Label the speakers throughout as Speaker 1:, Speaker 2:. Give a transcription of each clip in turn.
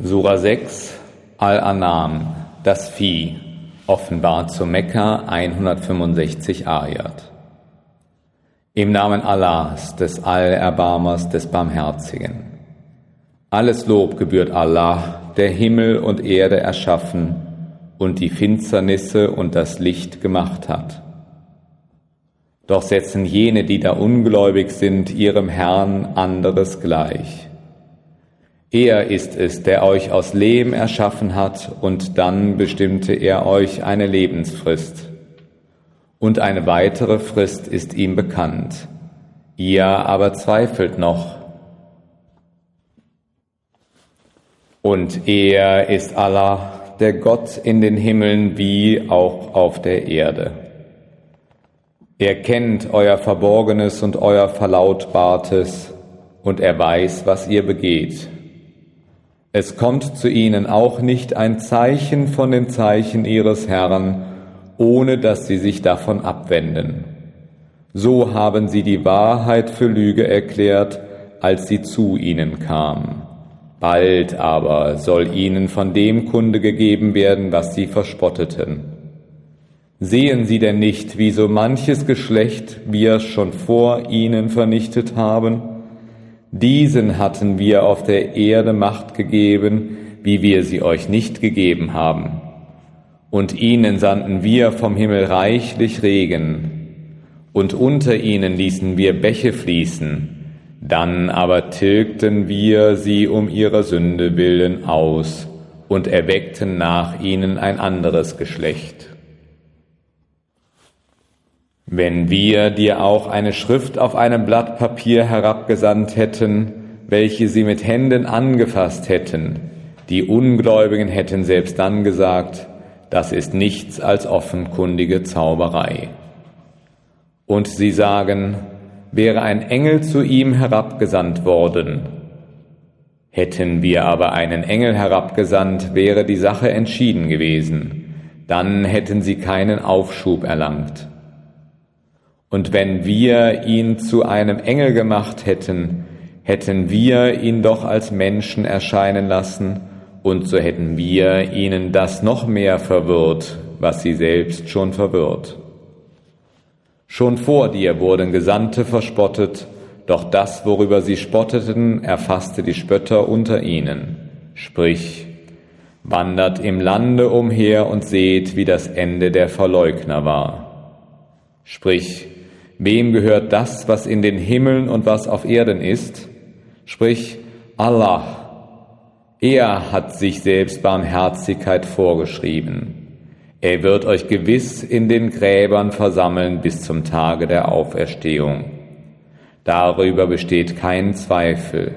Speaker 1: Sura 6 Al-Anam, das Vieh, offenbar zu Mekka 165 Ayat. Im Namen Allahs, des Allerbarmers, des Barmherzigen. Alles Lob gebührt Allah, der Himmel und Erde erschaffen und die Finsternisse und das Licht gemacht hat. Doch setzen jene, die da ungläubig sind, ihrem Herrn anderes gleich er ist es, der euch aus Lehm erschaffen hat, und dann bestimmte er euch eine Lebensfrist. Und eine weitere Frist ist ihm bekannt. Ihr aber zweifelt noch. Und er ist Allah, der Gott in den Himmeln wie auch auf der Erde. Er kennt euer Verborgenes und euer Verlautbartes, und er weiß, was ihr begeht. Es kommt zu ihnen auch nicht ein Zeichen von den Zeichen ihres Herrn, ohne dass sie sich davon abwenden. So haben sie die Wahrheit für Lüge erklärt, als sie zu ihnen kam. Bald aber soll ihnen von dem Kunde gegeben werden, was sie verspotteten. Sehen sie denn nicht, wie so manches Geschlecht wir schon vor ihnen vernichtet haben? Diesen hatten wir auf der Erde Macht gegeben, wie wir sie euch nicht gegeben haben. Und ihnen sandten wir vom Himmel reichlich Regen, und unter ihnen ließen wir Bäche fließen, dann aber tilgten wir sie um ihrer Sünde willen aus und erweckten nach ihnen ein anderes Geschlecht. Wenn wir dir auch eine Schrift auf einem Blatt Papier herabgesandt hätten, welche sie mit Händen angefasst hätten, die Ungläubigen hätten selbst dann gesagt, das ist nichts als offenkundige Zauberei. Und sie sagen, wäre ein Engel zu ihm herabgesandt worden. Hätten wir aber einen Engel herabgesandt, wäre die Sache entschieden gewesen, dann hätten sie keinen Aufschub erlangt. Und wenn wir ihn zu einem Engel gemacht hätten, hätten wir ihn doch als Menschen erscheinen lassen, und so hätten wir ihnen das noch mehr verwirrt, was sie selbst schon verwirrt. Schon vor dir wurden Gesandte verspottet, doch das, worüber sie spotteten, erfasste die Spötter unter ihnen. Sprich, wandert im Lande umher und seht, wie das Ende der Verleugner war. Sprich, Wem gehört das, was in den Himmeln und was auf Erden ist? Sprich, Allah. Er hat sich selbst Barmherzigkeit vorgeschrieben. Er wird euch gewiss in den Gräbern versammeln bis zum Tage der Auferstehung. Darüber besteht kein Zweifel.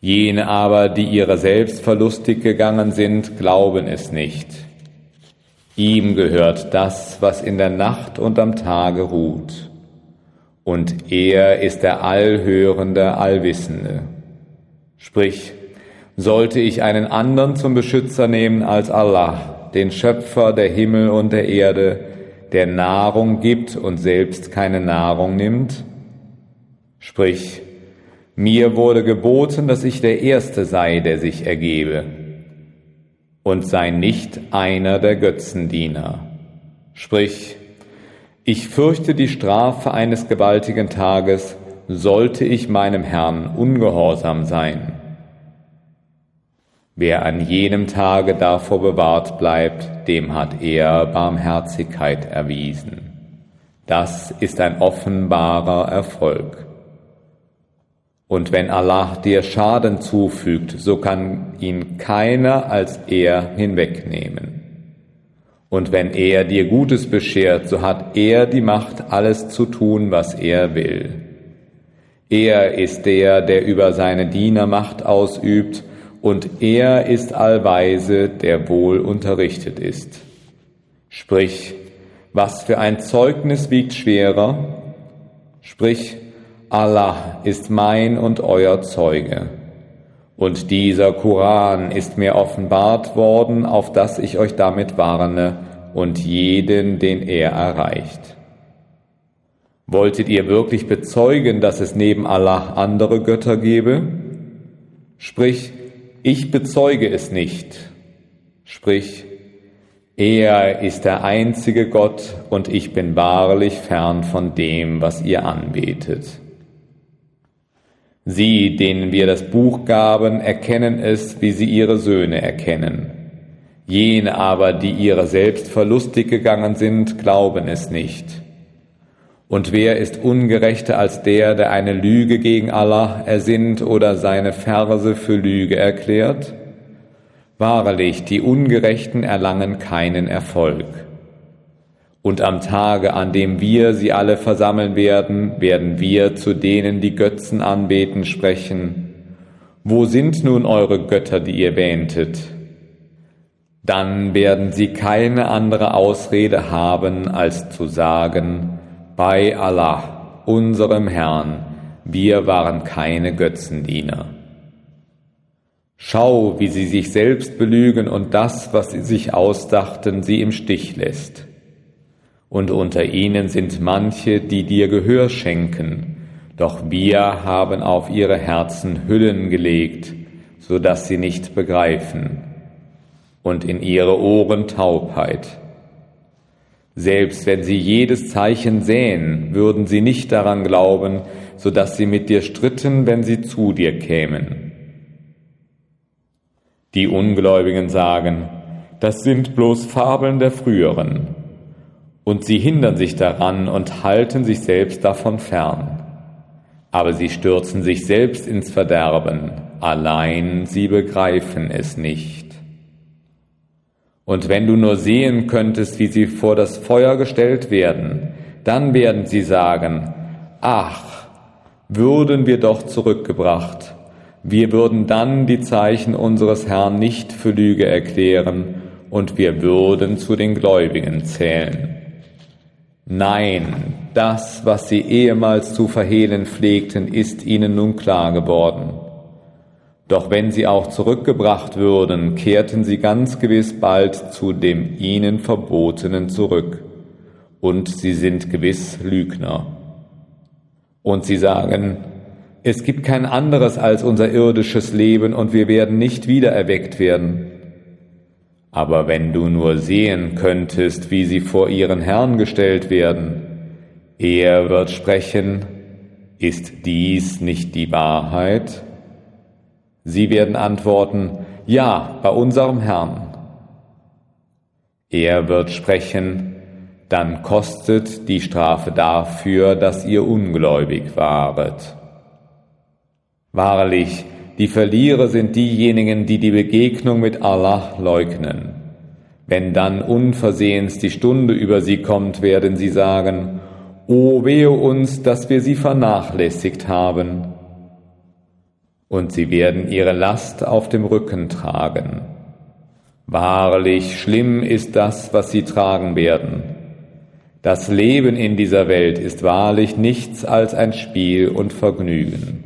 Speaker 1: Jene aber, die ihrer selbst verlustig gegangen sind, glauben es nicht. Ihm gehört das, was in der Nacht und am Tage ruht. Und er ist der Allhörende, Allwissende. Sprich, sollte ich einen anderen zum Beschützer nehmen als Allah, den Schöpfer der Himmel und der Erde, der Nahrung gibt und selbst keine Nahrung nimmt? Sprich, mir wurde geboten, dass ich der Erste sei, der sich ergebe und sei nicht einer der Götzendiener. Sprich, ich fürchte die Strafe eines gewaltigen Tages, sollte ich meinem Herrn ungehorsam sein. Wer an jenem Tage davor bewahrt bleibt, dem hat er Barmherzigkeit erwiesen. Das ist ein offenbarer Erfolg. Und wenn Allah dir Schaden zufügt, so kann ihn keiner als er hinwegnehmen. Und wenn er dir Gutes beschert, so hat er die Macht, alles zu tun, was er will. Er ist der, der über seine Diener Macht ausübt, und er ist allweise, der wohl unterrichtet ist. Sprich, was für ein Zeugnis wiegt schwerer? Sprich, Allah ist mein und euer Zeuge. Und dieser Koran ist mir offenbart worden, auf dass ich euch damit warne und jeden, den er erreicht. Wolltet ihr wirklich bezeugen, dass es neben Allah andere Götter gebe? Sprich, ich bezeuge es nicht. Sprich, er ist der einzige Gott und ich bin wahrlich fern von dem, was ihr anbetet. Sie, denen wir das Buch gaben, erkennen es, wie sie ihre Söhne erkennen. Jene aber, die ihrer selbst verlustig gegangen sind, glauben es nicht. Und wer ist ungerechter als der, der eine Lüge gegen Allah ersinnt oder seine Verse für Lüge erklärt? Wahrlich, die Ungerechten erlangen keinen Erfolg. Und am Tage, an dem wir sie alle versammeln werden, werden wir zu denen, die Götzen anbeten, sprechen. Wo sind nun eure Götter, die ihr wähntet? Dann werden sie keine andere Ausrede haben, als zu sagen, bei Allah, unserem Herrn, wir waren keine Götzendiener. Schau, wie sie sich selbst belügen und das, was sie sich ausdachten, sie im Stich lässt. Und unter ihnen sind manche, die dir Gehör schenken, doch wir haben auf ihre Herzen Hüllen gelegt, so dass sie nicht begreifen, und in ihre Ohren Taubheit. Selbst wenn sie jedes Zeichen sähen, würden sie nicht daran glauben, so dass sie mit dir stritten, wenn sie zu dir kämen. Die Ungläubigen sagen, das sind bloß Fabeln der früheren, und sie hindern sich daran und halten sich selbst davon fern. Aber sie stürzen sich selbst ins Verderben, allein sie begreifen es nicht. Und wenn du nur sehen könntest, wie sie vor das Feuer gestellt werden, dann werden sie sagen, ach, würden wir doch zurückgebracht. Wir würden dann die Zeichen unseres Herrn nicht für Lüge erklären und wir würden zu den Gläubigen zählen. Nein, das, was sie ehemals zu verhehlen pflegten, ist ihnen nun klar geworden. Doch wenn sie auch zurückgebracht würden, kehrten sie ganz gewiss bald zu dem ihnen Verbotenen zurück. Und sie sind gewiss Lügner. Und sie sagen, es gibt kein anderes als unser irdisches Leben und wir werden nicht wieder erweckt werden. Aber wenn du nur sehen könntest, wie sie vor ihren Herrn gestellt werden, er wird sprechen, ist dies nicht die Wahrheit? Sie werden antworten, ja, bei unserem Herrn. Er wird sprechen, dann kostet die Strafe dafür, dass ihr ungläubig waret. Wahrlich, die Verlierer sind diejenigen, die die Begegnung mit Allah leugnen. Wenn dann unversehens die Stunde über sie kommt, werden sie sagen, O wehe uns, dass wir sie vernachlässigt haben und sie werden ihre Last auf dem Rücken tragen. Wahrlich schlimm ist das, was sie tragen werden. Das Leben in dieser Welt ist wahrlich nichts als ein Spiel und Vergnügen.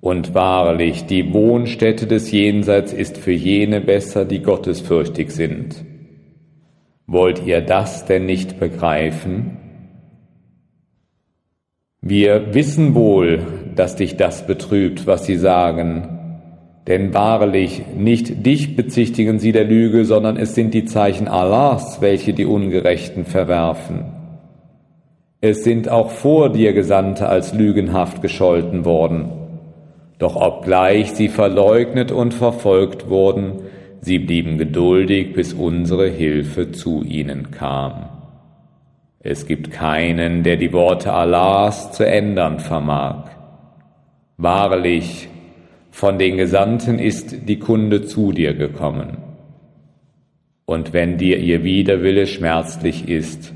Speaker 1: Und wahrlich, die Wohnstätte des Jenseits ist für jene besser, die gottesfürchtig sind. Wollt ihr das denn nicht begreifen? Wir wissen wohl, dass dich das betrübt, was sie sagen. Denn wahrlich, nicht dich bezichtigen sie der Lüge, sondern es sind die Zeichen Allahs, welche die Ungerechten verwerfen. Es sind auch vor dir Gesandte als lügenhaft gescholten worden. Doch obgleich sie verleugnet und verfolgt wurden, sie blieben geduldig, bis unsere Hilfe zu ihnen kam. Es gibt keinen, der die Worte Allahs zu ändern vermag. Wahrlich, von den Gesandten ist die Kunde zu dir gekommen. Und wenn dir ihr Widerwille schmerzlich ist,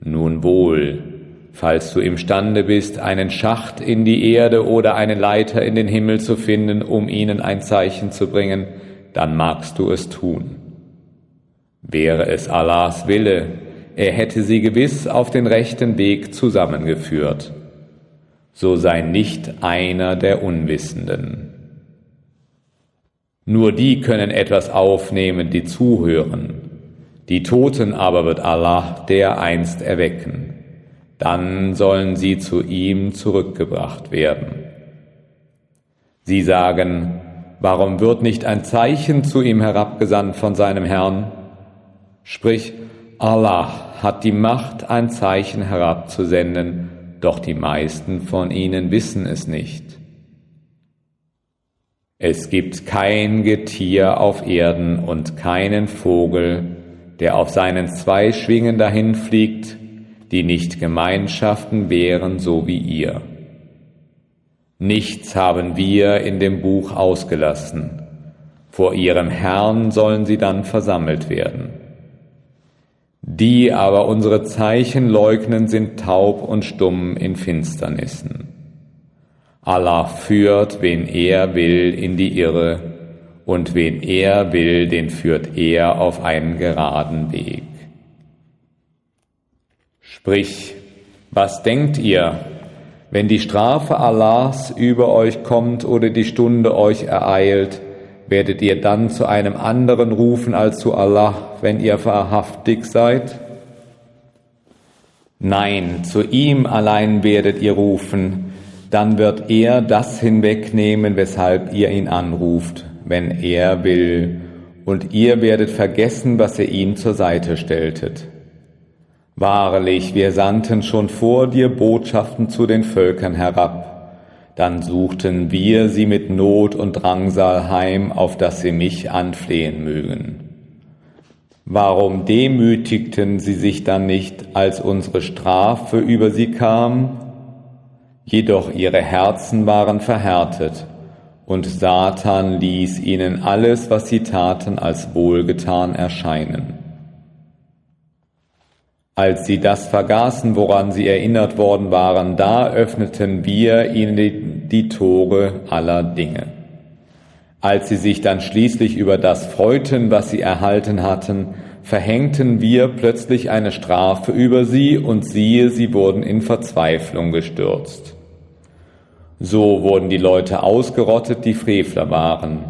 Speaker 1: nun wohl, falls du imstande bist, einen Schacht in die Erde oder eine Leiter in den Himmel zu finden, um ihnen ein Zeichen zu bringen, dann magst du es tun. Wäre es Allahs Wille, er hätte sie gewiss auf den rechten Weg zusammengeführt so sei nicht einer der Unwissenden. Nur die können etwas aufnehmen, die zuhören. Die Toten aber wird Allah dereinst erwecken. Dann sollen sie zu ihm zurückgebracht werden. Sie sagen, Warum wird nicht ein Zeichen zu ihm herabgesandt von seinem Herrn? Sprich, Allah hat die Macht, ein Zeichen herabzusenden, doch die meisten von ihnen wissen es nicht. Es gibt kein Getier auf Erden und keinen Vogel, der auf seinen zwei Schwingen dahinfliegt, die nicht Gemeinschaften wären so wie ihr. Nichts haben wir in dem Buch ausgelassen. Vor ihrem Herrn sollen sie dann versammelt werden. Die aber unsere Zeichen leugnen, sind taub und stumm in Finsternissen. Allah führt, wen er will, in die Irre, und wen er will, den führt er auf einen geraden Weg. Sprich, was denkt ihr, wenn die Strafe Allahs über euch kommt oder die Stunde euch ereilt, werdet ihr dann zu einem anderen rufen als zu Allah, wenn ihr wahrhaftig seid? Nein, zu ihm allein werdet ihr rufen, dann wird er das hinwegnehmen, weshalb ihr ihn anruft, wenn er will, und ihr werdet vergessen, was ihr ihm zur Seite stelltet. Wahrlich, wir sandten schon vor dir Botschaften zu den Völkern herab. Dann suchten wir sie mit Not und Drangsal heim, auf dass sie mich anflehen mögen. Warum demütigten sie sich dann nicht, als unsere Strafe über sie kam? Jedoch ihre Herzen waren verhärtet, und Satan ließ ihnen alles, was sie taten, als wohlgetan erscheinen. Als sie das vergaßen, woran sie erinnert worden waren, da öffneten wir ihnen die, Tore aller Dinge. Als sie sich dann schließlich über das freuten, was sie erhalten hatten, verhängten wir plötzlich eine Strafe über sie und siehe, sie wurden in Verzweiflung gestürzt. So wurden die Leute ausgerottet, die Frevler waren.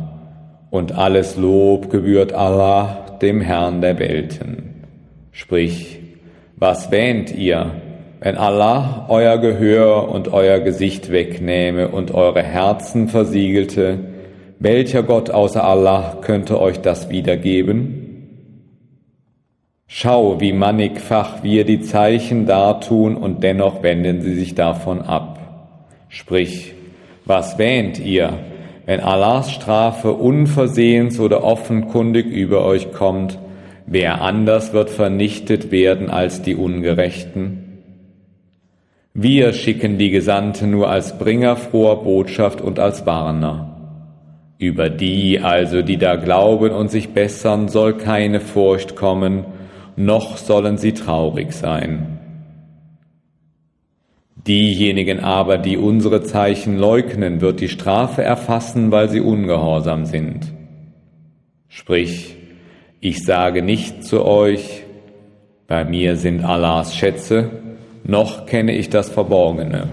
Speaker 1: Und alles Lob gebührt Allah, dem Herrn der Welten. Sprich, was wähnt ihr, wenn Allah euer Gehör und euer Gesicht wegnähme und eure Herzen versiegelte? Welcher Gott außer Allah könnte euch das wiedergeben? Schau, wie mannigfach wir die Zeichen dartun und dennoch wenden sie sich davon ab. Sprich, was wähnt ihr, wenn Allahs Strafe unversehens oder offenkundig über euch kommt, Wer anders wird vernichtet werden als die Ungerechten? Wir schicken die Gesandten nur als Bringer froher Botschaft und als Warner. Über die also, die da glauben und sich bessern, soll keine Furcht kommen, noch sollen sie traurig sein. Diejenigen aber, die unsere Zeichen leugnen, wird die Strafe erfassen, weil sie ungehorsam sind. Sprich, ich sage nicht zu euch, bei mir sind Allahs Schätze, noch kenne ich das Verborgene.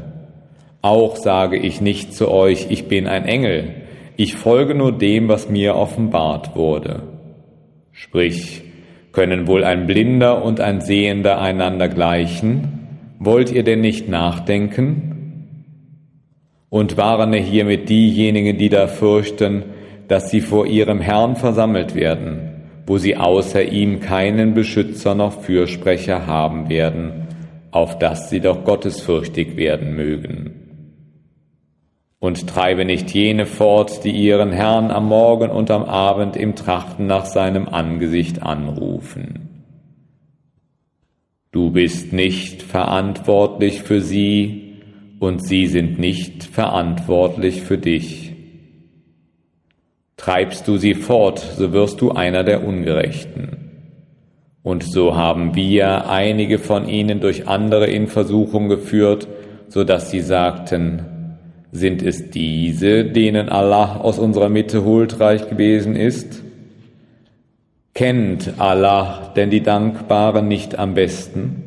Speaker 1: Auch sage ich nicht zu euch, ich bin ein Engel, ich folge nur dem, was mir offenbart wurde. Sprich, können wohl ein Blinder und ein Sehender einander gleichen? Wollt ihr denn nicht nachdenken? Und warne hiermit diejenigen, die da fürchten, dass sie vor ihrem Herrn versammelt werden wo sie außer ihm keinen Beschützer noch Fürsprecher haben werden, auf dass sie doch gottesfürchtig werden mögen. Und treibe nicht jene fort, die ihren Herrn am Morgen und am Abend im Trachten nach seinem Angesicht anrufen. Du bist nicht verantwortlich für sie und sie sind nicht verantwortlich für dich. Treibst du sie fort, so wirst du einer der Ungerechten. Und so haben wir einige von ihnen durch andere in Versuchung geführt, so dass sie sagten, sind es diese, denen Allah aus unserer Mitte huldreich gewesen ist? Kennt Allah denn die Dankbaren nicht am besten?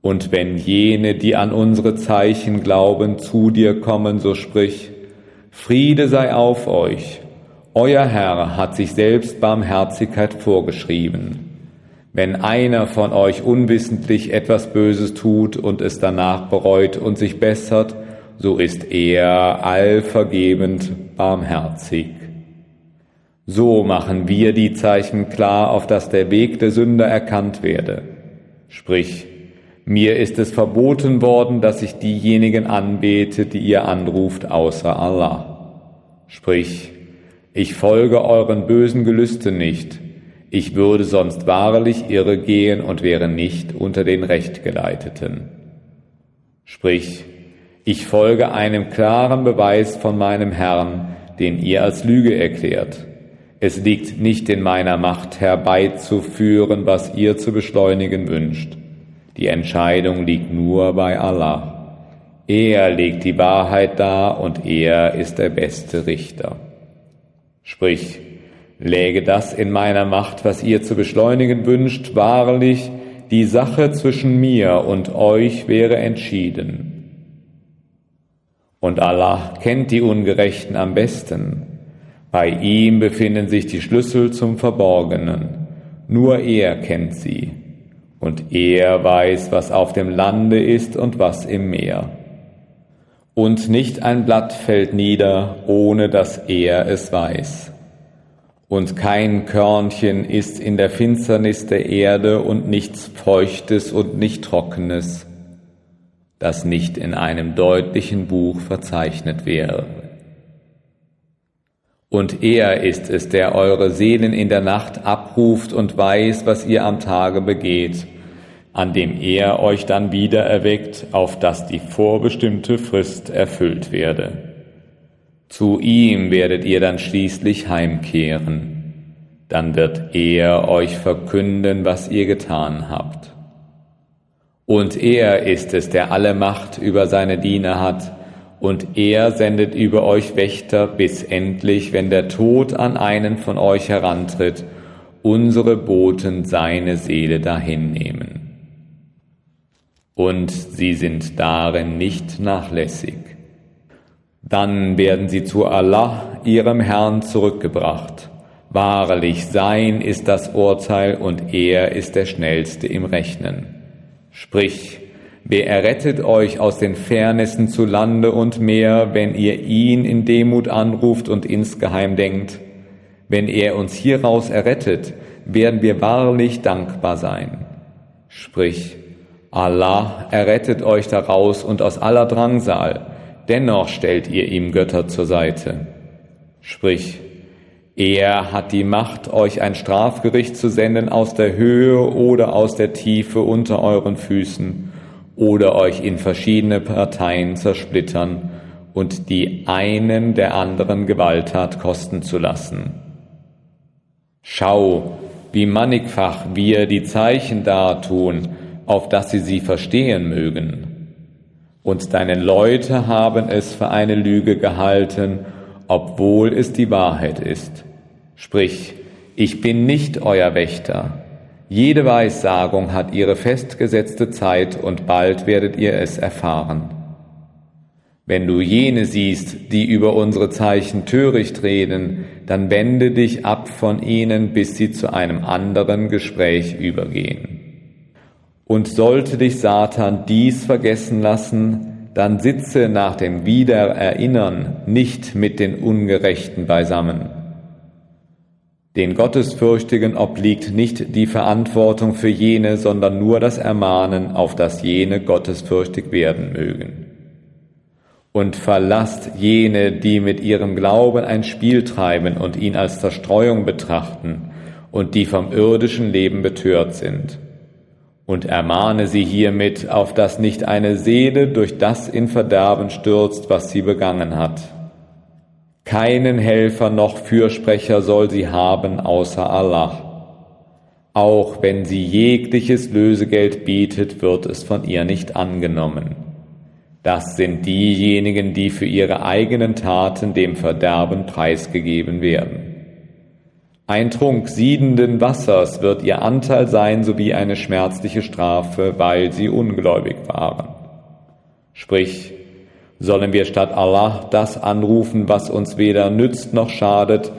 Speaker 1: Und wenn jene, die an unsere Zeichen glauben, zu dir kommen, so sprich, Friede sei auf euch. Euer Herr hat sich selbst Barmherzigkeit vorgeschrieben. Wenn einer von euch unwissentlich etwas Böses tut und es danach bereut und sich bessert, so ist er allvergebend barmherzig. So machen wir die Zeichen klar, auf dass der Weg der Sünder erkannt werde. Sprich, mir ist es verboten worden, dass ich diejenigen anbete, die ihr anruft, außer Allah. Sprich, ich folge euren bösen Gelüsten nicht, ich würde sonst wahrlich irre gehen und wäre nicht unter den Rechtgeleiteten. Sprich, ich folge einem klaren Beweis von meinem Herrn, den ihr als Lüge erklärt. Es liegt nicht in meiner Macht herbeizuführen, was ihr zu beschleunigen wünscht. Die Entscheidung liegt nur bei Allah. Er legt die Wahrheit dar und er ist der beste Richter. Sprich, läge das in meiner Macht, was ihr zu beschleunigen wünscht, wahrlich, die Sache zwischen mir und euch wäre entschieden. Und Allah kennt die Ungerechten am besten. Bei ihm befinden sich die Schlüssel zum Verborgenen. Nur er kennt sie und er weiß, was auf dem Lande ist und was im Meer. Und nicht ein Blatt fällt nieder, ohne dass er es weiß. Und kein Körnchen ist in der Finsternis der Erde und nichts Feuchtes und nicht Trockenes, das nicht in einem deutlichen Buch verzeichnet wäre. Und er ist es, der eure Seelen in der Nacht abruft und weiß, was ihr am Tage begeht an dem er euch dann wieder erweckt, auf dass die vorbestimmte Frist erfüllt werde. Zu ihm werdet ihr dann schließlich heimkehren, dann wird er euch verkünden, was ihr getan habt. Und er ist es, der alle Macht über seine Diener hat, und er sendet über euch Wächter, bis endlich, wenn der Tod an einen von euch herantritt, unsere Boten seine Seele dahin nehmen und sie sind darin nicht nachlässig. Dann werden sie zu Allah, ihrem Herrn, zurückgebracht. Wahrlich, sein ist das Urteil und er ist der Schnellste im Rechnen. Sprich, wer errettet euch aus den Fairnessen zu Lande und Meer, wenn ihr ihn in Demut anruft und insgeheim denkt? Wenn er uns hieraus errettet, werden wir wahrlich dankbar sein. Sprich, Allah errettet euch daraus und aus aller Drangsal, dennoch stellt ihr ihm Götter zur Seite. Sprich, er hat die Macht, euch ein Strafgericht zu senden aus der Höhe oder aus der Tiefe unter euren Füßen oder euch in verschiedene Parteien zersplittern und die einen der anderen Gewalttat kosten zu lassen. Schau, wie mannigfach wir die Zeichen dartun, auf dass sie sie verstehen mögen. Und deine Leute haben es für eine Lüge gehalten, obwohl es die Wahrheit ist. Sprich, ich bin nicht euer Wächter. Jede Weissagung hat ihre festgesetzte Zeit und bald werdet ihr es erfahren. Wenn du jene siehst, die über unsere Zeichen töricht reden, dann wende dich ab von ihnen, bis sie zu einem anderen Gespräch übergehen. Und sollte dich Satan dies vergessen lassen, dann sitze nach dem Wiedererinnern nicht mit den Ungerechten beisammen. Den Gottesfürchtigen obliegt nicht die Verantwortung für jene, sondern nur das Ermahnen, auf das jene gottesfürchtig werden mögen. Und verlasst jene, die mit ihrem Glauben ein Spiel treiben und ihn als Zerstreuung betrachten und die vom irdischen Leben betört sind und ermahne sie hiermit, auf dass nicht eine Seele durch das in Verderben stürzt, was sie begangen hat. Keinen Helfer noch Fürsprecher soll sie haben außer Allah. Auch wenn sie jegliches Lösegeld bietet, wird es von ihr nicht angenommen. Das sind diejenigen, die für ihre eigenen Taten dem Verderben preisgegeben werden. Ein Trunk siedenden Wassers wird ihr Anteil sein sowie eine schmerzliche Strafe, weil sie ungläubig waren. Sprich, sollen wir statt Allah das anrufen, was uns weder nützt noch schadet,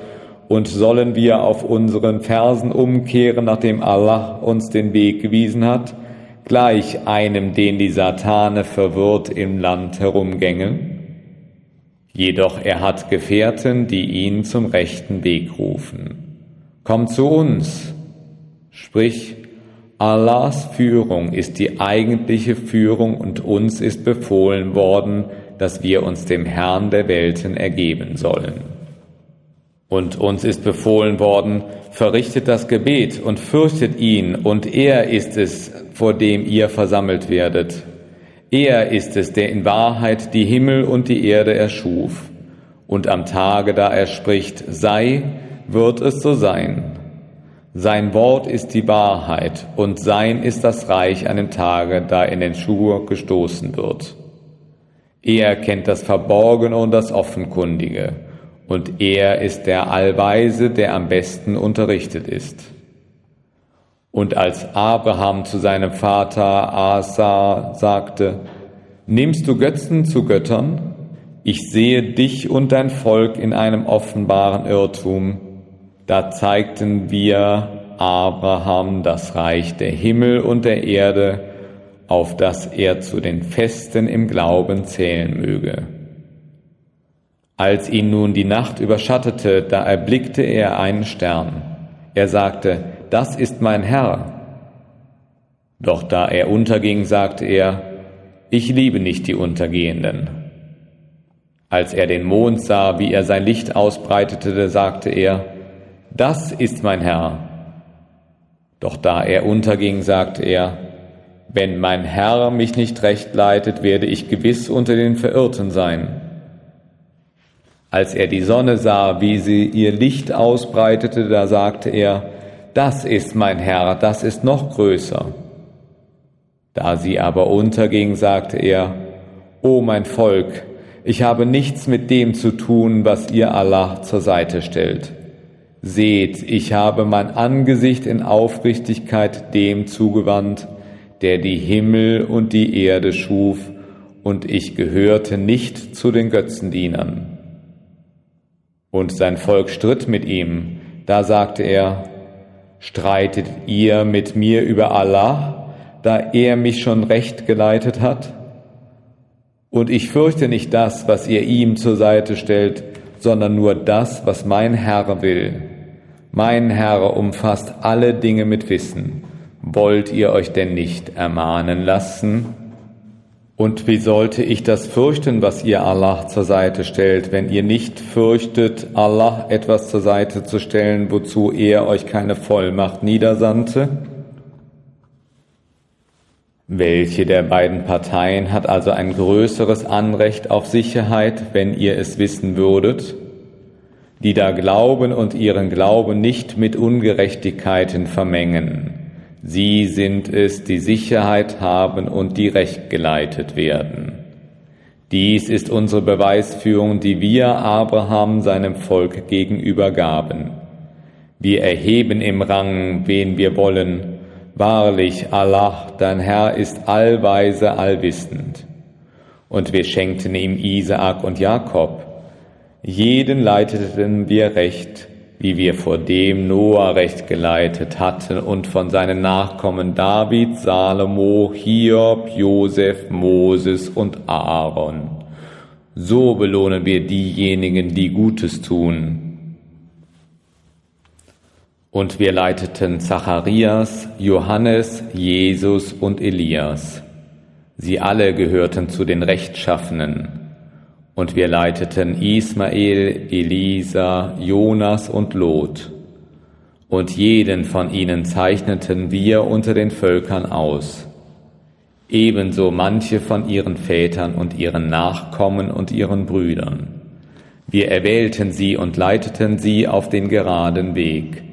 Speaker 1: und sollen wir auf unseren Fersen umkehren, nachdem Allah uns den Weg gewiesen hat? gleich einem, den die Satane verwirrt im Land herumgänge? Jedoch er hat Gefährten, die ihn zum rechten Weg rufen. Komm zu uns, sprich, Allahs Führung ist die eigentliche Führung und uns ist befohlen worden, dass wir uns dem Herrn der Welten ergeben sollen. Und uns ist befohlen worden, verrichtet das Gebet und fürchtet ihn, und er ist es, vor dem ihr versammelt werdet. Er ist es, der in Wahrheit die Himmel und die Erde erschuf. Und am Tage, da er spricht, sei, wird es so sein. Sein Wort ist die Wahrheit und sein ist das Reich an dem Tage, da in den Schur gestoßen wird. Er kennt das Verborgene und das Offenkundige und er ist der Allweise, der am besten unterrichtet ist. Und als Abraham zu seinem Vater Asa sagte, Nimmst du Götzen zu Göttern? Ich sehe dich und dein Volk in einem offenbaren Irrtum da zeigten wir Abraham das Reich der Himmel und der Erde, auf das er zu den Festen im Glauben zählen möge. Als ihn nun die Nacht überschattete, da erblickte er einen Stern. Er sagte, das ist mein Herr. Doch da er unterging, sagte er, ich liebe nicht die Untergehenden. Als er den Mond sah, wie er sein Licht ausbreitete, sagte er, das ist mein Herr. Doch da er unterging, sagte er, wenn mein Herr mich nicht recht leitet, werde ich gewiss unter den Verirrten sein. Als er die Sonne sah, wie sie ihr Licht ausbreitete, da sagte er, das ist mein Herr, das ist noch größer. Da sie aber unterging, sagte er, O mein Volk, ich habe nichts mit dem zu tun, was ihr Allah zur Seite stellt. Seht, ich habe mein Angesicht in Aufrichtigkeit dem zugewandt, der die Himmel und die Erde schuf, und ich gehörte nicht zu den Götzendienern. Und sein Volk stritt mit ihm, da sagte er, streitet ihr mit mir über Allah, da er mich schon recht geleitet hat? Und ich fürchte nicht das, was ihr ihm zur Seite stellt, sondern nur das, was mein Herr will. Mein Herr umfasst alle Dinge mit Wissen. Wollt ihr euch denn nicht ermahnen lassen? Und wie sollte ich das fürchten, was ihr Allah zur Seite stellt, wenn ihr nicht fürchtet, Allah etwas zur Seite zu stellen, wozu er euch keine Vollmacht niedersandte? Welche der beiden Parteien hat also ein größeres Anrecht auf Sicherheit, wenn ihr es wissen würdet? die da glauben und ihren Glauben nicht mit Ungerechtigkeiten vermengen. Sie sind es, die Sicherheit haben und die recht geleitet werden. Dies ist unsere Beweisführung, die wir Abraham seinem Volk gegenüber gaben. Wir erheben im Rang, wen wir wollen. Wahrlich, Allah, dein Herr ist allweise, allwissend. Und wir schenkten ihm Isaak und Jakob, jeden leiteten wir recht, wie wir vor dem Noah recht geleitet hatten und von seinen Nachkommen David, Salomo, Hiob, Josef, Moses und Aaron. So belohnen wir diejenigen, die Gutes tun. Und wir leiteten Zacharias, Johannes, Jesus und Elias. Sie alle gehörten zu den Rechtschaffenen und wir leiteten Ismael, Elisa, Jonas und Lot. Und jeden von ihnen zeichneten wir unter den Völkern aus. Ebenso manche von ihren Vätern und ihren Nachkommen und ihren Brüdern. Wir erwählten sie und leiteten sie auf den geraden Weg.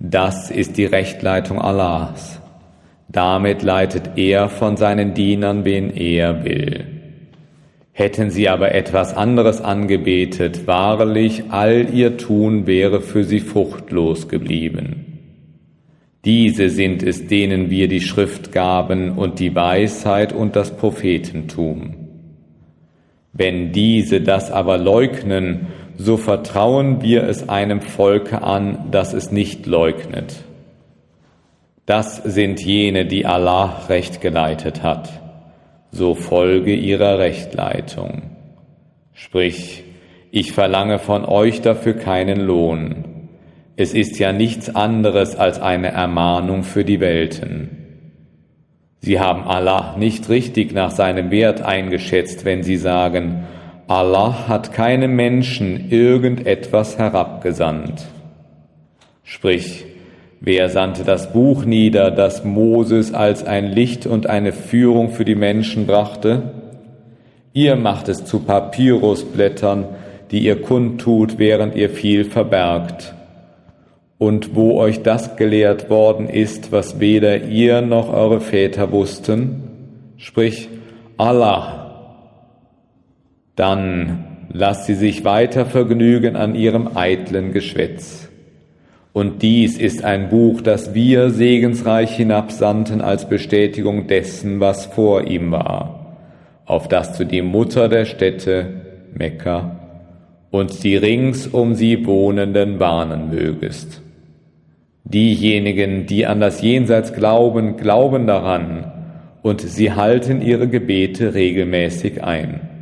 Speaker 1: Das ist die Rechtleitung Allahs. Damit leitet er von seinen Dienern, wen er will. Hätten sie aber etwas anderes angebetet, wahrlich all ihr Tun wäre für sie fruchtlos geblieben. Diese sind es, denen wir die Schrift gaben und die Weisheit und das Prophetentum. Wenn diese das aber leugnen, so vertrauen wir es einem Volke an, das es nicht leugnet. Das sind jene, die Allah recht geleitet hat. So folge ihrer Rechtleitung. Sprich, ich verlange von euch dafür keinen Lohn. Es ist ja nichts anderes als eine Ermahnung für die Welten. Sie haben Allah nicht richtig nach seinem Wert eingeschätzt, wenn sie sagen, Allah hat keinem Menschen irgendetwas herabgesandt. Sprich, wer sandte das Buch nieder, das Moses als ein Licht und eine Führung für die Menschen brachte? Ihr macht es zu Papyrusblättern, die ihr kundtut, während ihr viel verbergt. Und wo euch das gelehrt worden ist, was weder ihr noch eure Väter wussten, sprich Allah, dann lasst sie sich weiter vergnügen an ihrem eitlen Geschwätz. Und dies ist ein Buch, das wir segensreich hinabsandten als Bestätigung dessen, was vor ihm war, auf das du die Mutter der Städte, Mekka, und die rings um sie Wohnenden warnen mögest. Diejenigen, die an das Jenseits glauben, glauben daran und sie halten ihre Gebete regelmäßig ein.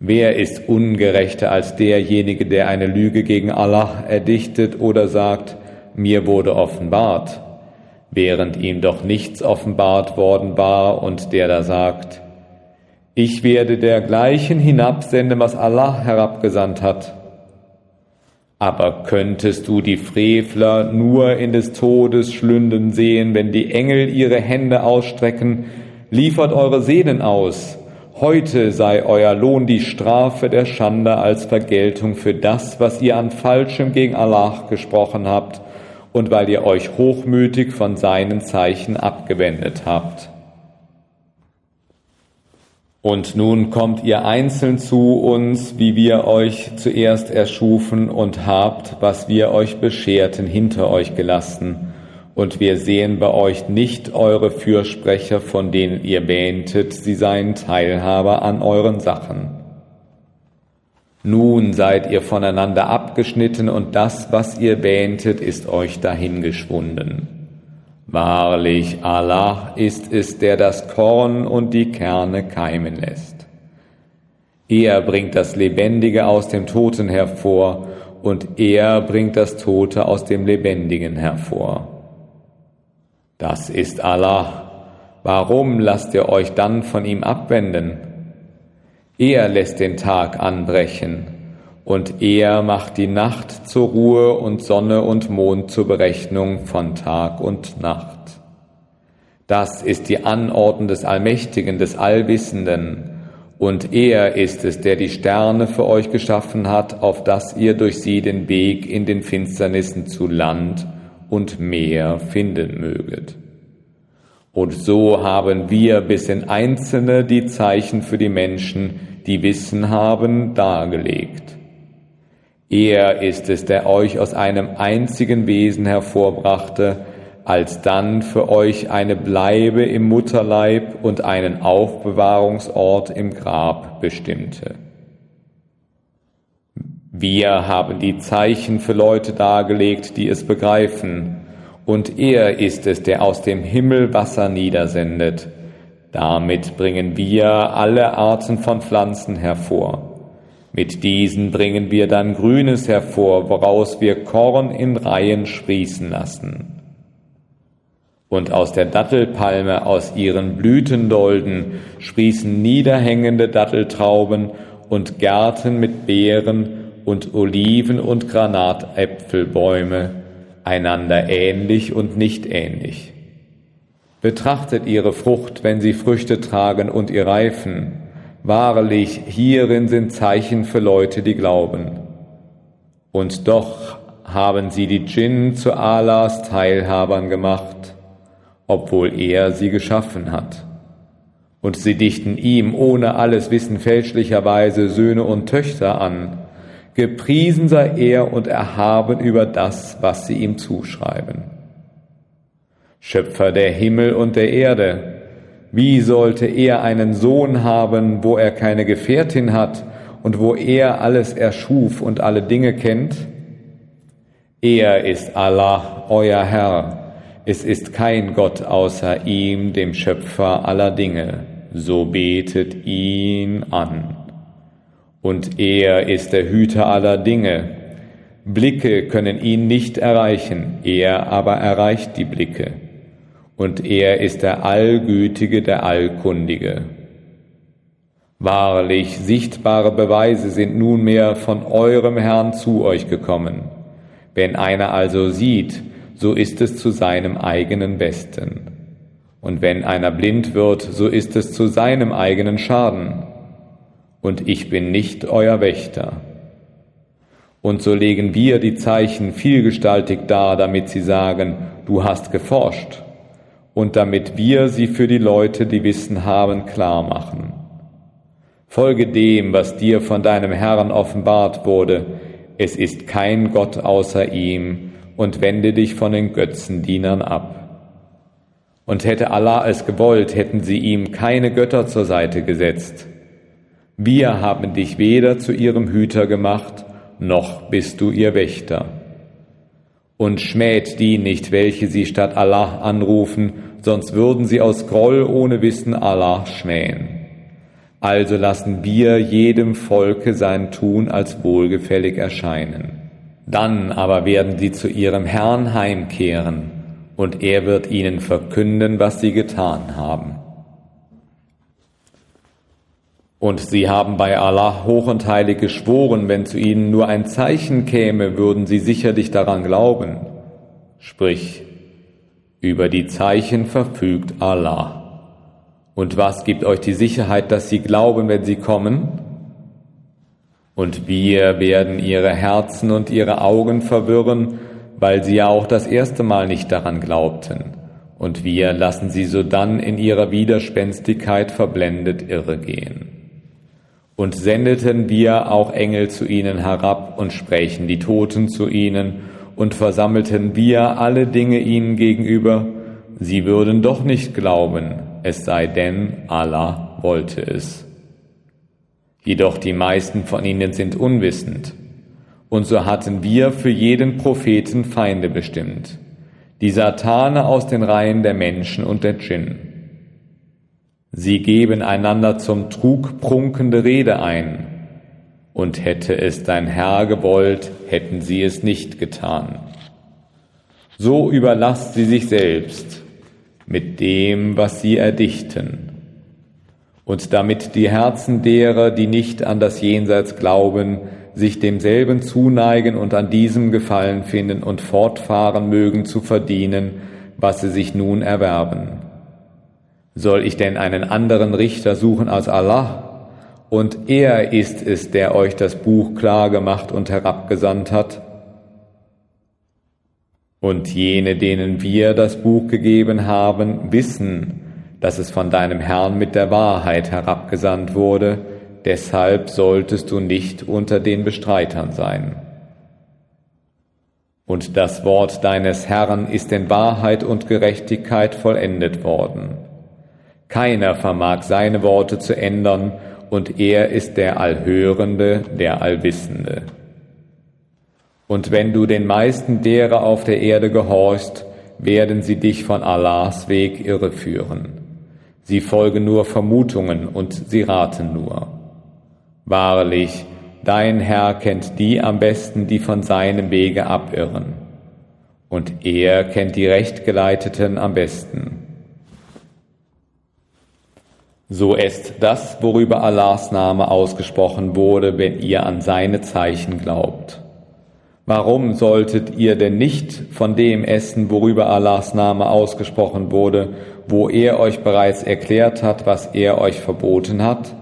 Speaker 1: Wer ist ungerechter als derjenige, der eine Lüge gegen Allah erdichtet oder sagt, mir wurde offenbart, während ihm doch nichts offenbart worden war und der da sagt, ich werde dergleichen hinabsenden, was Allah herabgesandt hat. Aber könntest du die Frevler nur in des Todes schlünden sehen, wenn die Engel ihre Hände ausstrecken, liefert eure Seelen aus. Heute sei euer Lohn die Strafe der Schande als Vergeltung für das, was ihr an Falschem gegen Allah gesprochen habt und weil ihr euch hochmütig von seinen Zeichen abgewendet habt. Und nun kommt ihr einzeln zu uns, wie wir euch zuerst erschufen und habt, was wir euch bescherten, hinter euch gelassen. Und wir sehen bei euch nicht eure Fürsprecher, von denen ihr wähntet, sie seien Teilhaber an euren Sachen. Nun seid ihr voneinander abgeschnitten und das, was ihr wähntet, ist euch dahingeschwunden. Wahrlich, Allah ist es, der das Korn und die Kerne keimen lässt. Er bringt das Lebendige aus dem Toten hervor und er bringt das Tote aus dem Lebendigen hervor. Das ist Allah. Warum lasst ihr euch dann von ihm abwenden? Er lässt den Tag anbrechen und er macht die Nacht zur Ruhe und Sonne und Mond zur Berechnung von Tag und Nacht. Das ist die Anordnung des Allmächtigen, des Allwissenden, und er ist es, der die Sterne für euch geschaffen hat, auf dass ihr durch sie den Weg in den Finsternissen zu Land und Meer finden möget. Und so haben wir bis in Einzelne die Zeichen für die Menschen, die Wissen haben, dargelegt. Er ist es, der euch aus einem einzigen Wesen hervorbrachte, alsdann für euch eine Bleibe im Mutterleib und einen Aufbewahrungsort im Grab bestimmte. Wir haben die Zeichen für Leute dargelegt, die es begreifen, und er ist es, der aus dem Himmel Wasser niedersendet. Damit bringen wir alle Arten von Pflanzen hervor. Mit diesen bringen wir dann Grünes hervor, woraus wir Korn in Reihen sprießen lassen. Und aus der Dattelpalme, aus ihren Blütendolden, sprießen niederhängende Datteltrauben und Gärten mit Beeren und Oliven und Granatäpfelbäume, einander ähnlich und nicht ähnlich. Betrachtet ihre Frucht, wenn sie Früchte tragen und ihr Reifen, Wahrlich, hierin sind Zeichen für Leute, die glauben. Und doch haben sie die Djinn zu Allahs Teilhabern gemacht, obwohl er sie geschaffen hat. Und sie dichten ihm ohne alles Wissen fälschlicherweise Söhne und Töchter an. Gepriesen sei er und erhaben über das, was sie ihm zuschreiben. Schöpfer der Himmel und der Erde, wie sollte er einen Sohn haben, wo er keine Gefährtin hat und wo er alles erschuf und alle Dinge kennt? Er ist Allah, euer Herr. es ist kein Gott außer ihm, dem Schöpfer aller Dinge, so betet ihn an. Und er ist der Hüter aller Dinge. Blicke können ihn nicht erreichen, er aber erreicht die Blicke. Und er ist der Allgütige, der Allkundige. Wahrlich, sichtbare Beweise sind nunmehr von eurem Herrn zu euch gekommen. Wenn einer also sieht, so ist es zu seinem eigenen Besten. Und wenn einer blind wird, so ist es zu seinem eigenen Schaden. Und ich bin nicht euer Wächter. Und so legen wir die Zeichen vielgestaltig dar, damit sie sagen, du hast geforscht, und damit wir sie für die Leute, die Wissen haben, klar machen. Folge dem, was dir von deinem Herrn offenbart wurde, es ist kein Gott außer ihm, und wende dich von den Götzendienern ab. Und hätte Allah es gewollt, hätten sie ihm keine Götter zur Seite gesetzt. Wir haben dich weder zu ihrem Hüter gemacht, noch bist du ihr Wächter. Und schmäht die nicht, welche sie statt Allah anrufen, sonst würden sie aus Groll ohne Wissen Allah schmähen. Also lassen wir jedem Volke sein Tun als wohlgefällig erscheinen. Dann aber werden sie zu ihrem Herrn heimkehren, und er wird ihnen verkünden, was sie getan haben. Und sie haben bei Allah hoch und heilig geschworen, wenn zu ihnen nur ein Zeichen käme, würden sie sicherlich daran glauben. Sprich, über die Zeichen verfügt Allah. Und was gibt euch die Sicherheit, dass sie glauben, wenn sie kommen? Und wir werden ihre Herzen und ihre Augen verwirren, weil sie ja auch das erste Mal nicht daran glaubten. Und wir lassen sie sodann in ihrer Widerspenstigkeit verblendet irregehen. Und sendeten wir auch Engel zu ihnen herab und sprächen die Toten zu ihnen und versammelten wir alle Dinge ihnen gegenüber, sie würden doch nicht glauben, es sei denn, Allah wollte es. Jedoch die meisten von ihnen sind unwissend. Und so hatten wir für jeden Propheten Feinde bestimmt, die Satane aus den Reihen der Menschen und der Djinn. Sie geben einander zum Trug prunkende Rede ein, und hätte es dein Herr gewollt, hätten sie es nicht getan. So überlasst sie sich selbst, mit dem, was sie erdichten. Und damit die Herzen derer, die nicht an das Jenseits glauben, sich demselben zuneigen und an diesem Gefallen finden und fortfahren mögen zu verdienen, was sie sich nun erwerben. Soll ich denn einen anderen Richter suchen als Allah? Und er ist es, der euch das Buch klar gemacht und herabgesandt hat. Und jene, denen wir das Buch gegeben haben, wissen, dass es von deinem Herrn mit der Wahrheit herabgesandt wurde, deshalb solltest du nicht unter den Bestreitern sein. Und das Wort deines Herrn ist in Wahrheit und Gerechtigkeit vollendet worden. Keiner vermag seine Worte zu ändern, und er ist der Allhörende, der Allwissende. Und wenn du den meisten derer auf der Erde gehorchst, werden sie dich von Allahs Weg irreführen. Sie folgen nur Vermutungen und sie raten nur. Wahrlich, dein Herr kennt die am besten, die von seinem Wege abirren. Und er kennt die Rechtgeleiteten am besten. So ist das, worüber Allahs Name ausgesprochen wurde, wenn ihr an seine Zeichen glaubt. Warum solltet ihr denn nicht von dem essen, worüber Allahs Name ausgesprochen wurde, wo er euch bereits erklärt hat, was er euch verboten hat,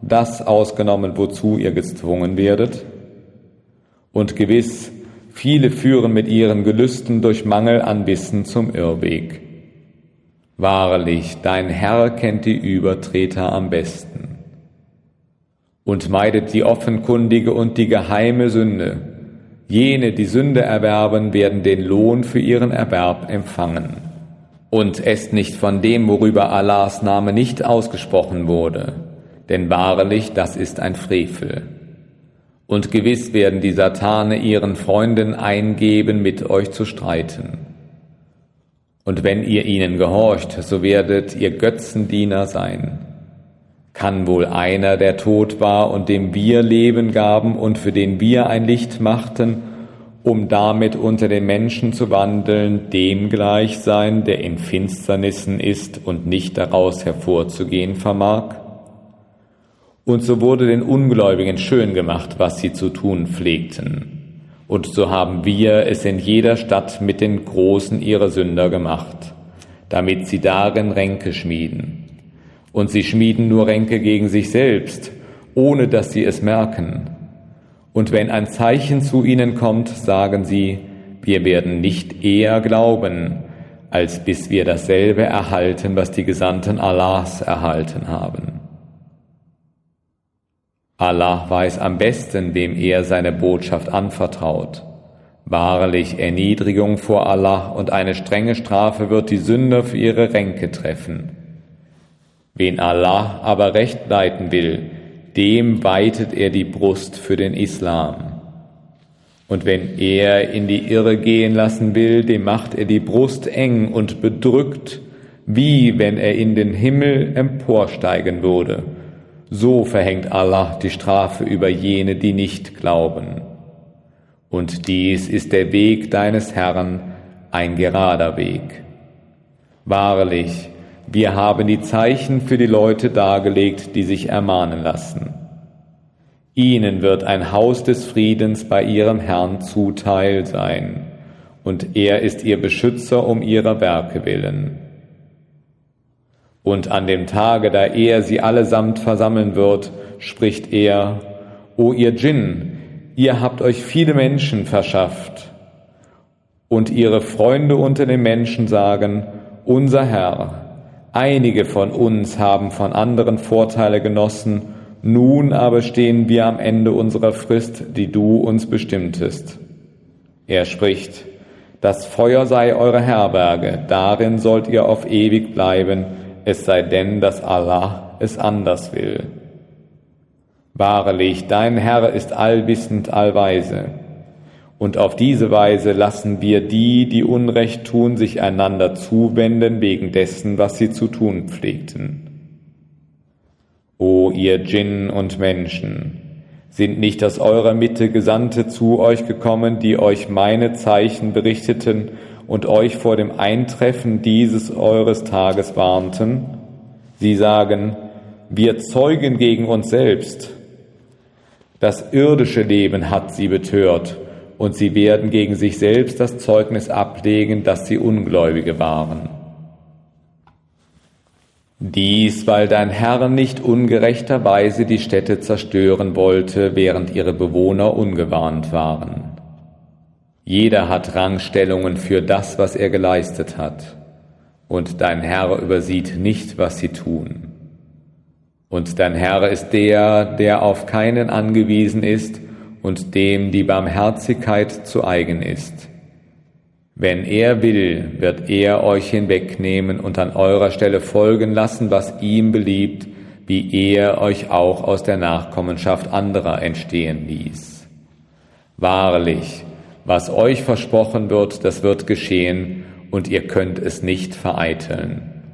Speaker 1: das ausgenommen, wozu ihr gezwungen werdet? Und gewiss, viele führen mit ihren Gelüsten durch Mangel an Wissen zum Irrweg. Wahrlich, dein Herr kennt die Übertreter am besten. Und meidet die offenkundige und die geheime Sünde, Jene, die Sünde erwerben, werden den Lohn für ihren Erwerb empfangen. Und esst nicht von dem, worüber Allahs Name nicht ausgesprochen wurde, denn wahrlich, das ist ein Frevel. Und gewiss werden die Satane ihren Freunden eingeben, mit euch zu streiten. Und wenn ihr ihnen gehorcht, so werdet ihr Götzendiener sein. Kann wohl einer, der tot war und dem wir Leben gaben und für den wir ein Licht machten, um damit unter den Menschen zu wandeln, dem gleich sein, der in Finsternissen ist und nicht daraus hervorzugehen vermag? Und so wurde den Ungläubigen schön gemacht, was sie zu tun pflegten. Und so haben wir es in jeder Stadt mit den Großen ihrer Sünder gemacht, damit sie darin Ränke schmieden. Und sie schmieden nur Ränke gegen sich selbst, ohne dass sie es merken. Und wenn ein Zeichen zu ihnen kommt, sagen sie, wir werden nicht eher glauben, als bis wir dasselbe erhalten, was die Gesandten Allahs erhalten haben. Allah weiß am besten, wem er seine Botschaft anvertraut. Wahrlich, Erniedrigung vor Allah und eine strenge Strafe wird die Sünder für ihre Ränke treffen. Wen Allah aber recht leiten will, dem weitet er die Brust für den Islam. Und wenn er in die Irre gehen lassen will, dem macht er die Brust eng und bedrückt, wie wenn er in den Himmel emporsteigen würde. So verhängt Allah die Strafe über jene, die nicht glauben. Und dies ist der Weg deines Herrn, ein gerader Weg. Wahrlich, wir haben die Zeichen für die Leute dargelegt, die sich ermahnen lassen. Ihnen wird ein Haus des Friedens bei ihrem Herrn zuteil sein, und er ist ihr Beschützer um ihrer Werke willen. Und an dem Tage, da er sie allesamt versammeln wird, spricht er, O ihr Djinn, ihr habt euch viele Menschen verschafft. Und ihre Freunde unter den Menschen sagen, unser Herr, Einige von uns haben von anderen Vorteile genossen, nun aber stehen wir am Ende unserer Frist, die du uns bestimmtest. Er spricht, das Feuer sei eure Herberge, darin sollt ihr auf ewig bleiben, es sei denn, dass Allah es anders will. Wahrlich, dein Herr ist allwissend, allweise. Und auf diese Weise lassen wir die, die Unrecht tun, sich einander zuwenden wegen dessen, was sie zu tun pflegten. O ihr Djinn und Menschen, sind nicht aus eurer Mitte Gesandte zu euch gekommen, die euch meine Zeichen berichteten und euch vor dem Eintreffen dieses eures Tages warnten? Sie sagen, wir zeugen gegen uns selbst. Das irdische Leben hat sie betört und sie werden gegen sich selbst das Zeugnis ablegen, dass sie Ungläubige waren. Dies, weil dein Herr nicht ungerechterweise die Städte zerstören wollte, während ihre Bewohner ungewarnt waren. Jeder hat Rangstellungen für das, was er geleistet hat, und dein Herr übersieht nicht, was sie tun. Und dein Herr ist der, der auf keinen angewiesen ist, und dem die Barmherzigkeit zu eigen ist. Wenn er will, wird er euch hinwegnehmen und an eurer Stelle folgen lassen, was ihm beliebt, wie er euch auch aus der Nachkommenschaft anderer entstehen ließ. Wahrlich, was euch versprochen wird, das wird geschehen, und ihr könnt es nicht vereiteln.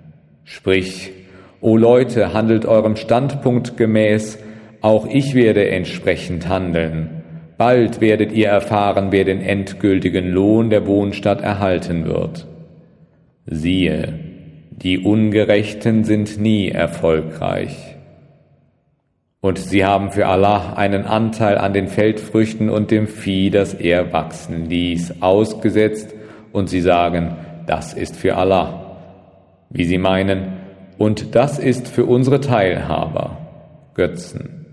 Speaker 1: Sprich, O Leute, handelt eurem Standpunkt gemäß, auch ich werde entsprechend handeln. Bald werdet ihr erfahren, wer den endgültigen Lohn der Wohnstadt erhalten wird. Siehe, die Ungerechten sind nie erfolgreich. Und sie haben für Allah einen Anteil an den Feldfrüchten und dem Vieh, das er wachsen ließ, ausgesetzt, und sie sagen, das ist für Allah. Wie sie meinen, und das ist für unsere Teilhaber, Götzen.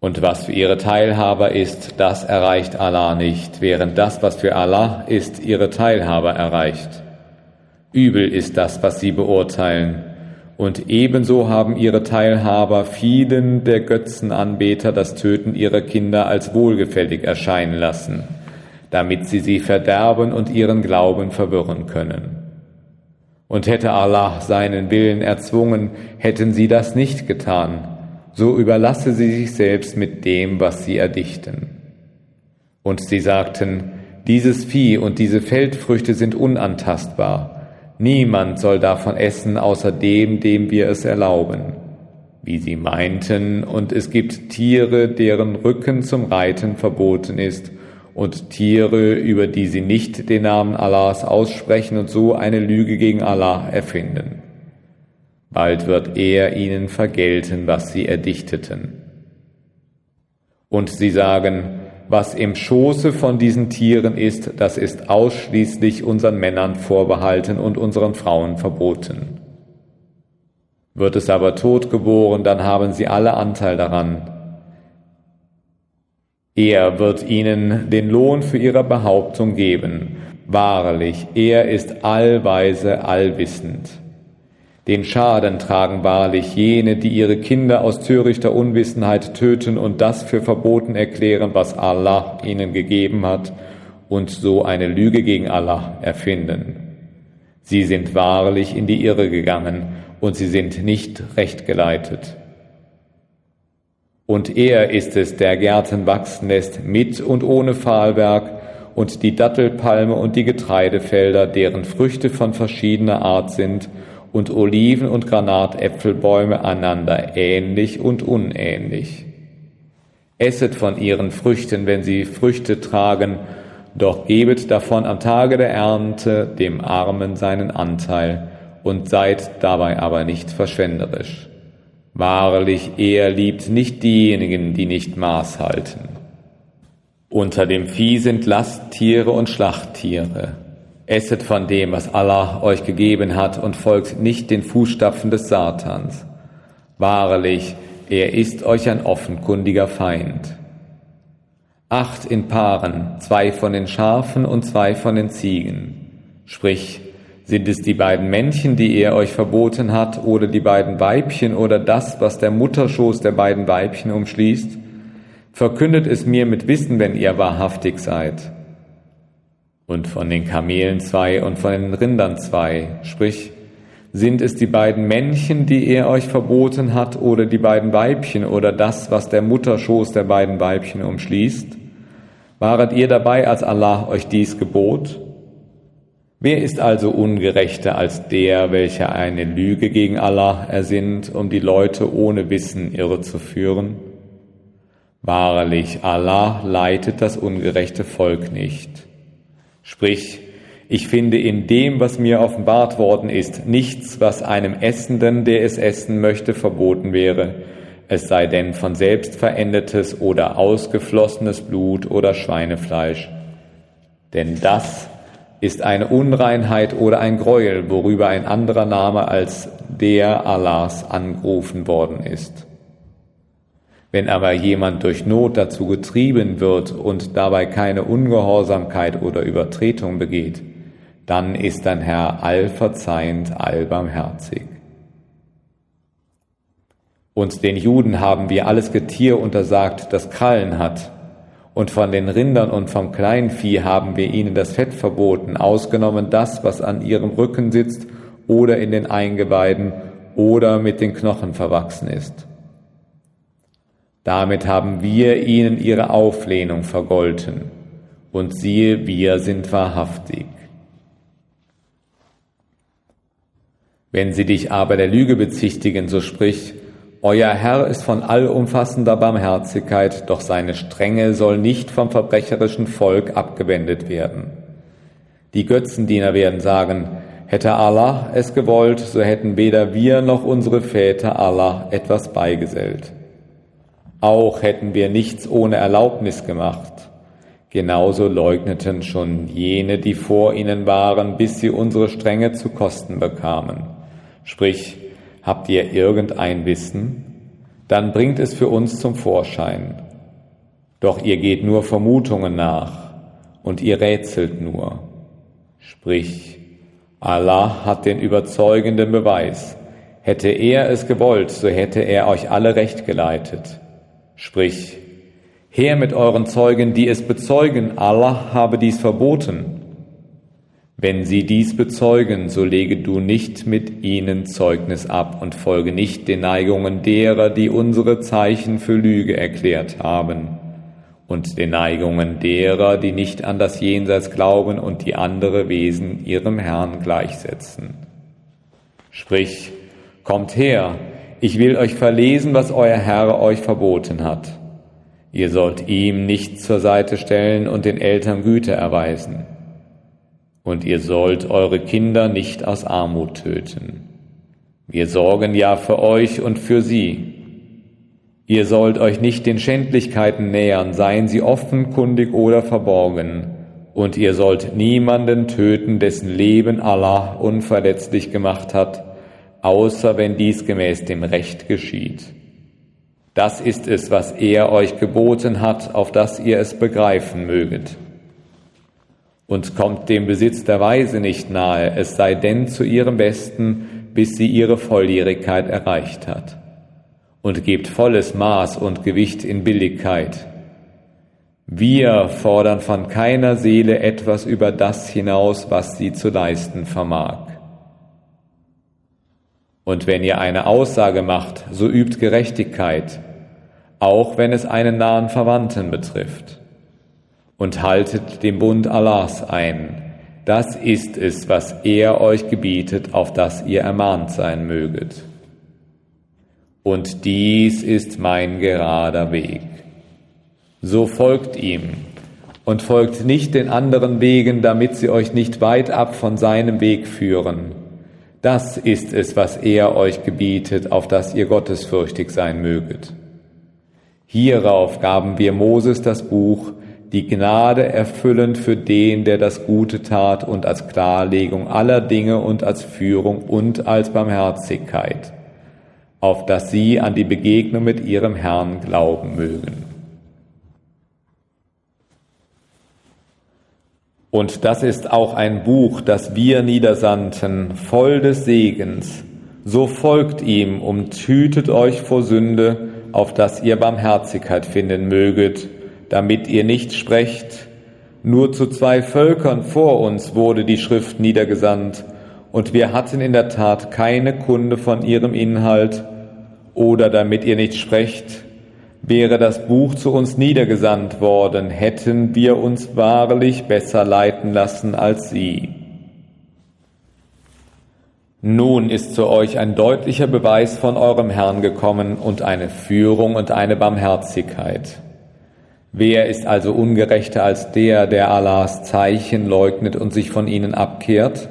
Speaker 1: Und was für ihre Teilhaber ist, das erreicht Allah nicht, während das, was für Allah ist, ihre Teilhaber erreicht. Übel ist das, was sie beurteilen. Und ebenso haben ihre Teilhaber vielen der Götzenanbeter das Töten ihrer Kinder als wohlgefällig erscheinen lassen, damit sie sie verderben und ihren Glauben verwirren können. Und hätte Allah seinen Willen erzwungen, hätten sie das nicht getan so überlasse sie sich selbst mit dem, was sie erdichten. Und sie sagten, dieses Vieh und diese Feldfrüchte sind unantastbar. Niemand soll davon essen, außer dem, dem wir es erlauben. Wie sie meinten, und es gibt Tiere, deren Rücken zum Reiten verboten ist, und Tiere, über die sie nicht den Namen Allahs aussprechen und so eine Lüge gegen Allah erfinden. Bald wird er ihnen vergelten, was sie erdichteten. Und sie sagen, was im Schoße von diesen Tieren ist, das ist ausschließlich unseren Männern vorbehalten und unseren Frauen verboten. Wird es aber totgeboren, dann haben sie alle Anteil daran. Er wird ihnen den Lohn für ihre Behauptung geben. Wahrlich, er ist allweise, allwissend. Den Schaden tragen wahrlich jene, die ihre Kinder aus törichter Unwissenheit töten und das für verboten erklären, was Allah ihnen gegeben hat, und so eine Lüge gegen Allah erfinden. Sie sind wahrlich in die Irre gegangen und sie sind nicht recht geleitet. Und er ist es, der Gärten wachsen lässt, mit und ohne Pfahlwerk, und die Dattelpalme und die Getreidefelder, deren Früchte von verschiedener Art sind, und Oliven- und Granatäpfelbäume einander ähnlich und unähnlich. Esset von ihren Früchten, wenn sie Früchte tragen, doch gebet davon am Tage der Ernte dem Armen seinen Anteil und seid dabei aber nicht verschwenderisch. Wahrlich, er liebt nicht diejenigen, die nicht Maß halten. Unter dem Vieh sind Lasttiere und Schlachttiere. Esset von dem, was Allah euch gegeben hat und folgt nicht den Fußstapfen des Satans. Wahrlich, er ist euch ein offenkundiger Feind. Acht in Paaren, zwei von den Schafen und zwei von den Ziegen. Sprich, sind es die beiden Männchen, die er euch verboten hat, oder die beiden Weibchen oder das, was der Mutterschoß der beiden Weibchen umschließt? Verkündet es mir mit Wissen, wenn ihr wahrhaftig seid und von den Kamelen zwei und von den Rindern zwei, sprich, sind es die beiden Männchen, die er euch verboten hat, oder die beiden Weibchen, oder das, was der Mutterschoß der beiden Weibchen umschließt? Waret ihr dabei, als Allah euch dies gebot? Wer ist also ungerechter als der, welcher eine Lüge gegen Allah ersinnt, um die Leute ohne Wissen irre zu führen? Wahrlich, Allah leitet das ungerechte Volk nicht. Sprich, ich finde in dem, was mir offenbart worden ist, nichts, was einem Essenden, der es essen möchte, verboten wäre, es sei denn von selbst verendetes oder ausgeflossenes Blut oder Schweinefleisch. Denn das ist eine Unreinheit oder ein Gräuel, worüber ein anderer Name als der Allahs angerufen worden ist. Wenn aber jemand durch Not dazu getrieben wird und dabei keine Ungehorsamkeit oder Übertretung begeht, dann ist dein Herr allverzeihend, allbarmherzig. Und den Juden haben wir alles Getier untersagt, das Krallen hat, und von den Rindern und vom Kleinvieh haben wir ihnen das Fett verboten, ausgenommen das, was an ihrem Rücken sitzt oder in den Eingeweiden oder mit den Knochen verwachsen ist. Damit haben wir ihnen ihre Auflehnung vergolten. Und siehe, wir sind wahrhaftig. Wenn sie dich aber der Lüge bezichtigen, so sprich, Euer Herr ist von allumfassender Barmherzigkeit, doch seine Strenge soll nicht vom verbrecherischen Volk abgewendet werden. Die Götzendiener werden sagen, hätte Allah es gewollt, so hätten weder wir noch unsere Väter Allah etwas beigesellt. Auch hätten wir nichts ohne Erlaubnis gemacht. Genauso leugneten schon jene, die vor ihnen waren, bis sie unsere Strenge zu Kosten bekamen. Sprich, habt ihr irgendein Wissen? Dann bringt es für uns zum Vorschein. Doch ihr geht nur Vermutungen nach und ihr rätselt nur. Sprich, Allah hat den überzeugenden Beweis. Hätte er es gewollt, so hätte er euch alle recht geleitet. Sprich, her mit euren Zeugen, die es bezeugen, Allah habe dies verboten. Wenn sie dies bezeugen, so lege du nicht mit ihnen Zeugnis ab und folge nicht den Neigungen derer, die unsere Zeichen für Lüge erklärt haben. und den Neigungen derer, die nicht an das Jenseits glauben und die andere Wesen ihrem Herrn gleichsetzen. Sprich, kommt her, ich will euch verlesen, was euer Herr euch verboten hat. Ihr sollt ihm nicht zur Seite stellen und den Eltern Güte erweisen. Und ihr sollt eure Kinder nicht aus Armut töten. Wir sorgen ja für euch und für sie. Ihr sollt euch nicht den Schändlichkeiten nähern, seien sie offenkundig oder verborgen. Und ihr sollt niemanden töten, dessen Leben Allah unverletzlich gemacht hat, außer wenn dies gemäß dem Recht geschieht. Das ist es, was er euch geboten hat, auf dass ihr es begreifen möget. Und kommt dem Besitz der Weise nicht nahe, es sei denn zu ihrem Besten, bis sie ihre Volljährigkeit erreicht hat und gebt volles Maß und Gewicht in Billigkeit. Wir fordern von keiner Seele etwas über das hinaus, was sie zu leisten vermag. Und wenn ihr eine Aussage macht, so übt Gerechtigkeit, auch wenn es einen nahen Verwandten betrifft. Und haltet den Bund Allahs ein. Das ist es, was er euch gebietet, auf das ihr ermahnt sein möget und dies ist mein gerader Weg. So folgt ihm und folgt nicht den anderen Wegen, damit sie euch nicht weit ab von seinem Weg führen. Das ist es, was er euch gebietet, auf das ihr gottesfürchtig sein möget. Hierauf gaben wir Moses das Buch, die Gnade erfüllend für den, der das Gute tat und als Klarlegung aller Dinge und als Führung und als Barmherzigkeit auf dass sie an die Begegnung mit ihrem Herrn glauben mögen. Und das ist auch ein Buch, das wir niedersandten, voll des Segens. So folgt ihm und hütet euch vor Sünde, auf dass ihr Barmherzigkeit finden möget, damit ihr nicht sprecht, nur zu zwei Völkern vor uns wurde die Schrift niedergesandt, und wir hatten in der Tat keine Kunde von ihrem Inhalt, oder damit ihr nicht sprecht, wäre das Buch zu uns niedergesandt worden, hätten wir uns wahrlich besser leiten lassen als sie. Nun ist zu euch ein deutlicher Beweis von eurem Herrn gekommen und eine Führung und eine Barmherzigkeit. Wer ist also ungerechter als der, der Allahs Zeichen leugnet und sich von ihnen abkehrt?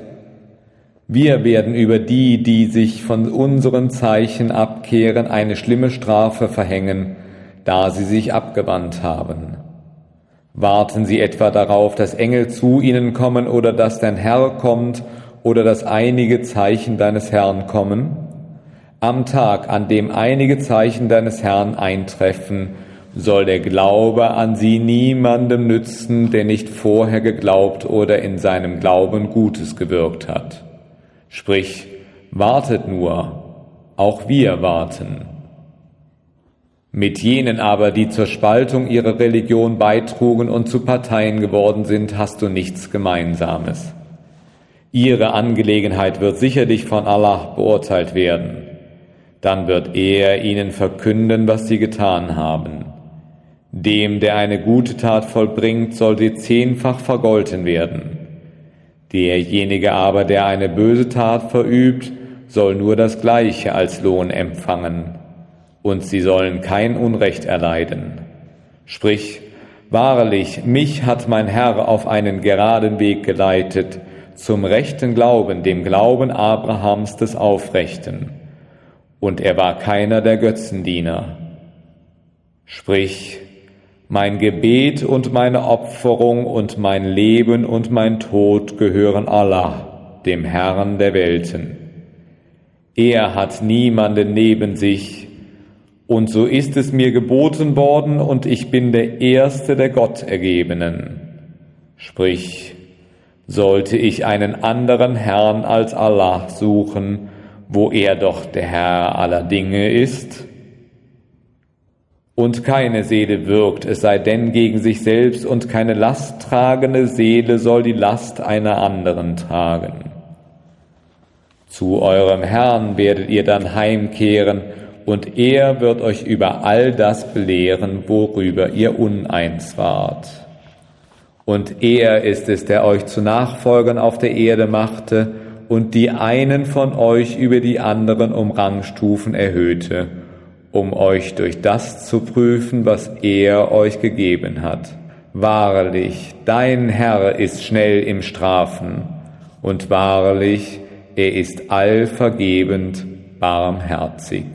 Speaker 1: Wir werden über die, die sich von unseren Zeichen abkehren, eine schlimme Strafe verhängen, da sie sich abgewandt haben. Warten sie etwa darauf, dass Engel zu ihnen kommen oder dass dein Herr kommt oder dass einige Zeichen deines Herrn kommen? Am Tag, an dem einige Zeichen deines Herrn eintreffen, soll der Glaube an sie niemandem nützen, der nicht vorher geglaubt oder in seinem Glauben Gutes gewirkt hat. Sprich, wartet nur, auch wir warten. Mit jenen aber, die zur Spaltung ihrer Religion beitrugen und zu Parteien geworden sind, hast du nichts Gemeinsames. Ihre Angelegenheit wird sicherlich von Allah beurteilt werden. Dann wird er ihnen verkünden, was sie getan haben. Dem, der eine gute Tat vollbringt, soll sie zehnfach vergolten werden. Derjenige aber, der eine böse Tat verübt, soll nur das Gleiche als Lohn empfangen, und sie sollen kein Unrecht erleiden. Sprich, wahrlich, mich hat mein Herr auf einen geraden Weg geleitet, zum rechten Glauben, dem Glauben Abrahams des Aufrechten, und er war keiner der Götzendiener. Sprich, mein Gebet und meine Opferung und mein Leben und mein Tod gehören Allah, dem Herrn der Welten. Er hat niemanden neben sich, und so ist es mir geboten worden, und ich bin der Erste der Gottergebenen. Sprich, sollte ich einen anderen Herrn als Allah suchen, wo er doch der Herr aller Dinge ist? Und keine Seele wirkt, es sei denn gegen sich selbst, und keine lasttragende Seele soll die Last einer anderen tragen. Zu eurem Herrn werdet ihr dann heimkehren, und er wird euch über all das belehren, worüber ihr uneins wart. Und er ist es, der euch zu Nachfolgern auf der Erde machte und die einen von euch über die anderen um Rangstufen erhöhte, um euch durch das zu prüfen, was er euch gegeben hat. Wahrlich, dein Herr ist schnell im Strafen, und wahrlich, er ist allvergebend barmherzig.